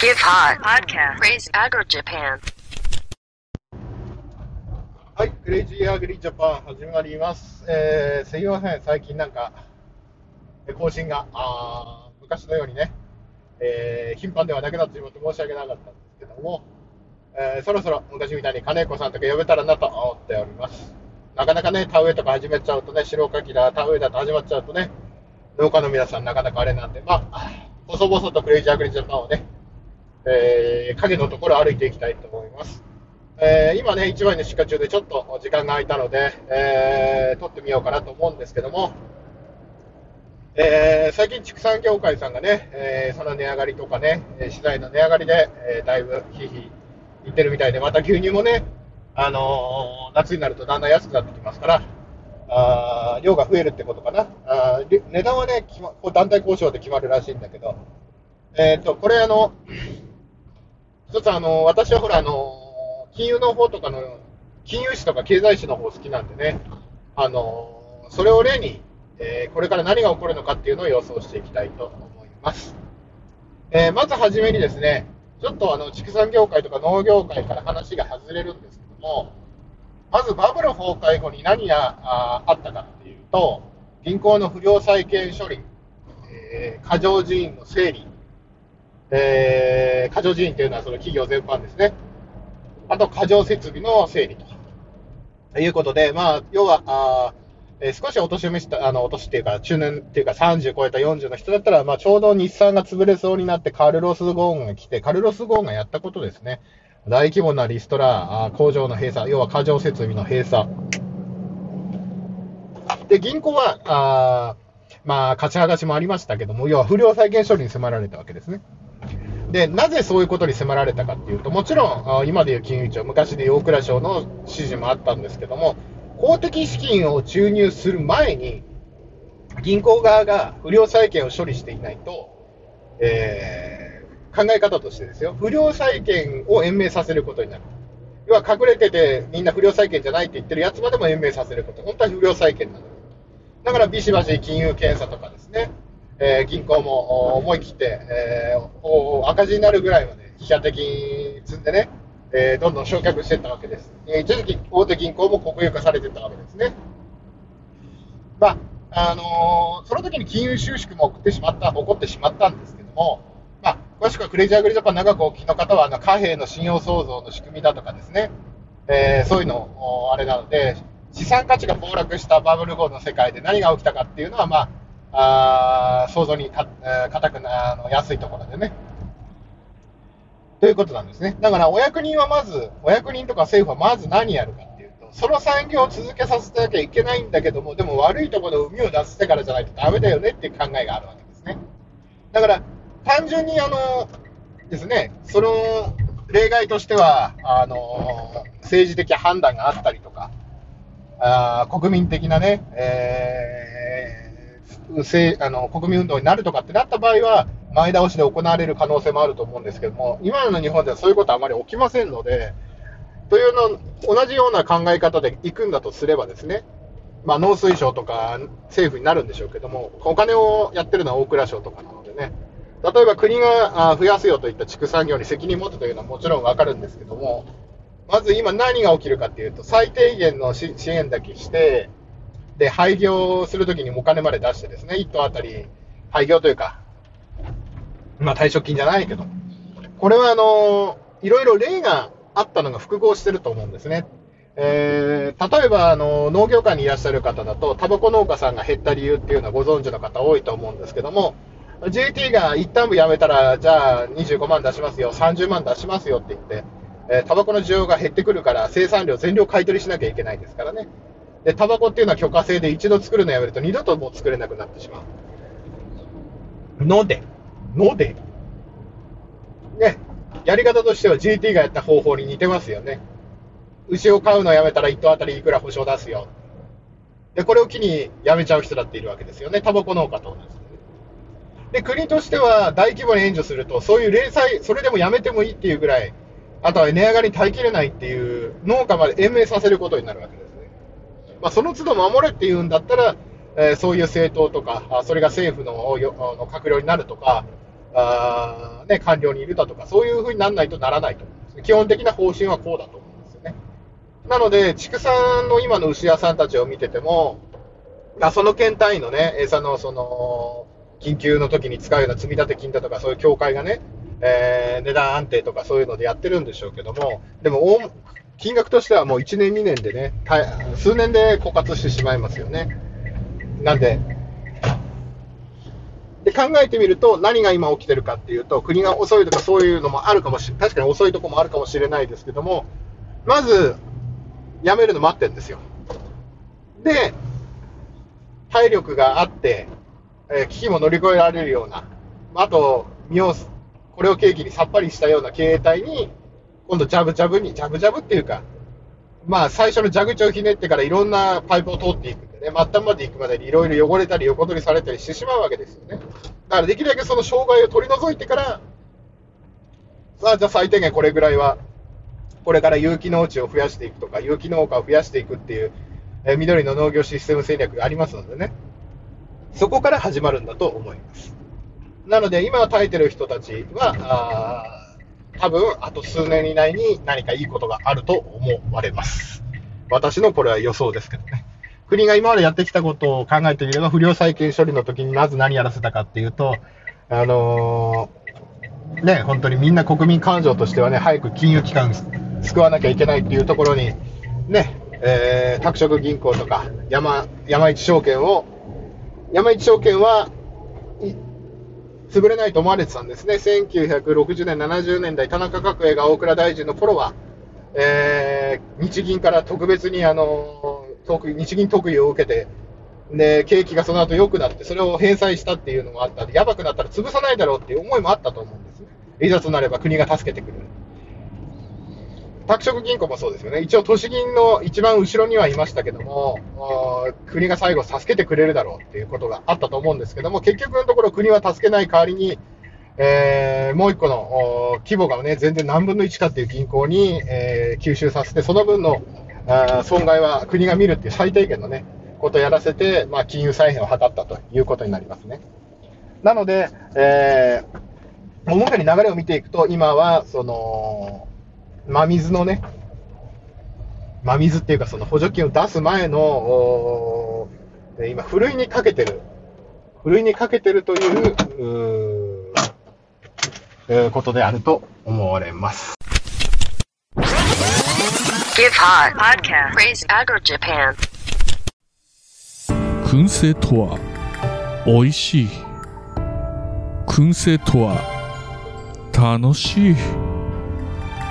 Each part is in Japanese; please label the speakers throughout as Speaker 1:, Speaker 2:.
Speaker 1: Give Hot Podcast Praise Agro Japan
Speaker 2: はい、クレイジーアグリジャパン始まります。えー、すいません、最近なんか、更新が、あー昔のようにね、えー頻繁ではなくなってしまって申し訳なかったんですけども、えーそろそろ昔みたいに金子さんとか呼べたらなと思っております。なかなかね、田植えとか始めちゃうとね、白岡木だ、田植えだと始まっちゃうとね、農家の皆さんなかなかあれなんで、まあ、細々とクレイジーアグリジャパンをね、えー影のところ歩いていきたいと思います。えー今ね、一番の出荷中でちょっと時間が空いたので、えー撮ってみようかなと思うんですけども、えー最近畜産協会さんがね、えその値上がりとかね、資材の値上がりで、えだいぶひひいってるみたいで、また牛乳もね、あの夏になるとだんだん安くなってきますから、あ量が増えるってことかな。あ値段はね、ま団体交渉で決まるらしいんだけど、えっ、と、これあの、一つあの、私はほらあの、金融の方とかの、金融史とか経済史の方好きなんでね、あの、それを例に、えーこれから何が起こるのかっていうのを予想していきたいと思います。えーまずはじめにですね、ちょっとあの、畜産業界とか農業界から話が外れるんですけども、まずバブル崩壊後に何がああったかっていうと、銀行の不良債権処理、えー過剰人員の整理、えー過剰人員というのはその企業全般ですね。あと過剰設備の整理と。いうことで、まあ、要は、あえー少しお年を召した、あの、お年っていうか、中年っていうか30超えた40の人だったら、まあ、ちょうど日産が潰れそうになって、カルロス・ゴーンが来て、カルロス・ゴーンがやったことですね。大規模なリストラ、あ工場の閉鎖、要は過剰設備の閉鎖。で、銀行は、あまあ、勝ち剥がしもありましたけども、要は不良債権処理に迫られたわけですね。で、なぜそういうことに迫られたかっていうと、もちろん、今でいう金融庁、昔でいう大蔵省の指示もあったんですけども、公的資金を注入する前に、銀行側が不良債権を処理していないと、えー考え方としてですよ、不良債権を延命させることになる。要は隠れてて、みんな不良債権じゃないって言ってるやつまでも延命させること。本当は不良債権なの。だからビシバシ金融検査とかですね、えー銀行も思い切って、えーお赤字になるぐらいまで自社的に積んでね、えーどんどん焼却していったわけです。えー一時期大手銀行も国有化されていったわけですね。まあ、あのーその時に金融収縮も起ってしまった、起こってしまったんですけども、まあ、詳しくはクレイジーアグリジャパン長くお聞きの方は、あの貨幣の信用創造の仕組みだとかですね、えーそういうの、おあれなので、資産価値が暴落したバブル後の世界で何が起きたかっていうのは、まあ、あー想像にか、えーくなあの安いところでね。ということなんですね。だから、お役人はまず、お役人とか政府はまず何やるかっていうと、その産業を続けさせなきゃいけないんだけども、でも悪いところの海を出してからじゃないとダメだよねっていう考えがあるわけですね。だから、単純にあの、ですね、その例外としては、あの、政治的判断があったりとか、あ国民的なね、えーあの国民運動になるとかってなった場合は、前倒しで行われる可能性もあると思うんですけども、今の日本ではそういうことはあまり起きませんので、というの同じような考え方で行くんだとすればですね、まあ、農水省とか政府になるんでしょうけども、お金をやってるのは大蔵省とかなのでね、例えば国が増やすよといった畜産業に責任を持つというのはもちろんわかるんですけども、まず今何が起きるかっていうと、最低限の支援だけして、で、廃業するときにお金まで出してですね、1頭あたり廃業というか、まあ退職金じゃないけど、これはあのいろいろ例があったのが複合してると思うんですね。えー例えばあの農業界にいらっしゃる方だと、タバコ農家さんが減った理由っていうのはご存知の方多いと思うんですけども、JT が一旦部辞めたら、じゃあ25万出しますよ、30万出しますよって言って、えータバコの需要が減ってくるから、生産量全量買い取りしなきゃいけないですからね。で、タバコっていうのは許可制で一度作るのやめると二度ともう作れなくなってしまう。ので、ので、ね、やり方としては GT がやった方法に似てますよね。牛を飼うのやめたら1頭あたりいくら保証出すよ。で、これを機に辞めちゃう人だっているわけですよね。タバコ農家と同じで。国としては大規模に援助すると、そういう零細、それでもやめてもいいっていうぐらい、あとは値上がり耐えきれないっていう農家まで延命させることになるわけです。まあ、その都度守れっていうんだったら、えーそういう政党とか、それが政府のの閣僚になるとか、あね、官僚にいるだとか、そういう風にならないとならないと思うんです。基本的な方針はこうだと思うんですよね。なので、畜産の今の牛屋さんたちを見てても、あその県単位のね、餌のその、緊急の時に使うような積立金だとか、そういう協会がね、えー、値段安定とかそういうのでやってるんでしょうけども、でも、金額としてはもう1年、2年でね、数年で枯渇してしまいますよね。なんで、で考えてみると、何が今起きてるかっていうと、国が遅いとかそういうのもあるかもしれ確かに遅いとこもあるかもしれないですけども、まず、やめるの待ってるんですよ。で、体力があって、えー危機も乗り越えられるような、あと、身を、これを契機にさっぱりしたような経営体に、今度、ジャブジャブに、ジャブジャブっていうか、まあ、最初の蛇口をひねってからいろんなパイプを通っていくんでね、末端まで行くまでにいろいろ汚れたり横取りされたりしてしまうわけですよね。だからできるだけその障害を取り除いてから、さあ、じゃあ最低限これぐらいは、これから有機農地を増やしていくとか、有機農家を増やしていくっていう、え緑の農業システム戦略がありますのでね、そこから始まるんだと思います。なので、今耐えてる人たちは、多分、あと数年以内に何かいいことがあると思われます。私のこれは予想ですけどね。国が今までやってきたことを考えてみれば、不良債権処理の時にまず何やらせたかっていうと、あのーね、本当にみんな国民感情としてはね、早く金融機関救わなきゃいけないっていうところに、ね、えー、拓殖銀行とか山、山一証券を、山一証券は、潰れないと思われてたんですね。1960年、70年代、田中角栄が大蔵大臣の頃は、えー日銀から特別にあの特日銀特有を受けて、で、景気がその後良くなって、それを返済したっていうのもあったんで、やばくなったら潰さないだろうっていう思いもあったと思うんですね。いざとなれば国が助けてくれる。拓殖銀行もそうですよね。一応都市銀の一番後ろにはいましたけども、国が最後助けてくれるだろうっていうことがあったと思うんですけども、結局のところ国は助けない代わりに、えーもう一個の規模がね、全然何分の1かっていう銀行に、えー吸収させて、その分の損害は国が見るっていう最低限のね、ことをやらせて、まあ、金融再編を図ったということになりますね。なので、えー、大まかに流れを見ていくと、今は、その、真水のね、真水っていうか、その補助金を出す前の、今、ふるいにかけてる、ふるいにかけてるという、うーえーことであると思われます。
Speaker 1: Give Hot Podcast. Praise Agro Japan.
Speaker 3: 燻製とは美味しい燻製とは楽しい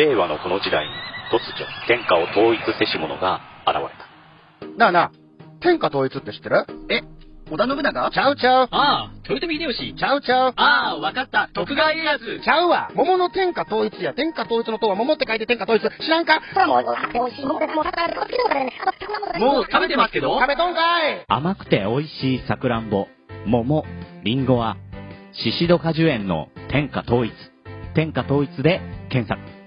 Speaker 4: 令和のこの時代に突如天下を統一せし者が現れた。
Speaker 5: なあなあ、天下統一って知ってる？
Speaker 6: え、織田信長？
Speaker 5: ちゃうちゃう。
Speaker 6: ああ、豊臣秀吉。
Speaker 5: ちゃうちゃう。
Speaker 6: ああ、わかった。徳川家康。
Speaker 5: ちゃうわ。桃の天下統一や。天下統一の塔は桃って書いて天下統一。知らんか？
Speaker 6: もう食べてますけど？
Speaker 5: 食べとんかい
Speaker 7: 甘くて美味しいさくらんぼ、桃、りんごは、シシド果樹園の天下統一。天下統一で検索。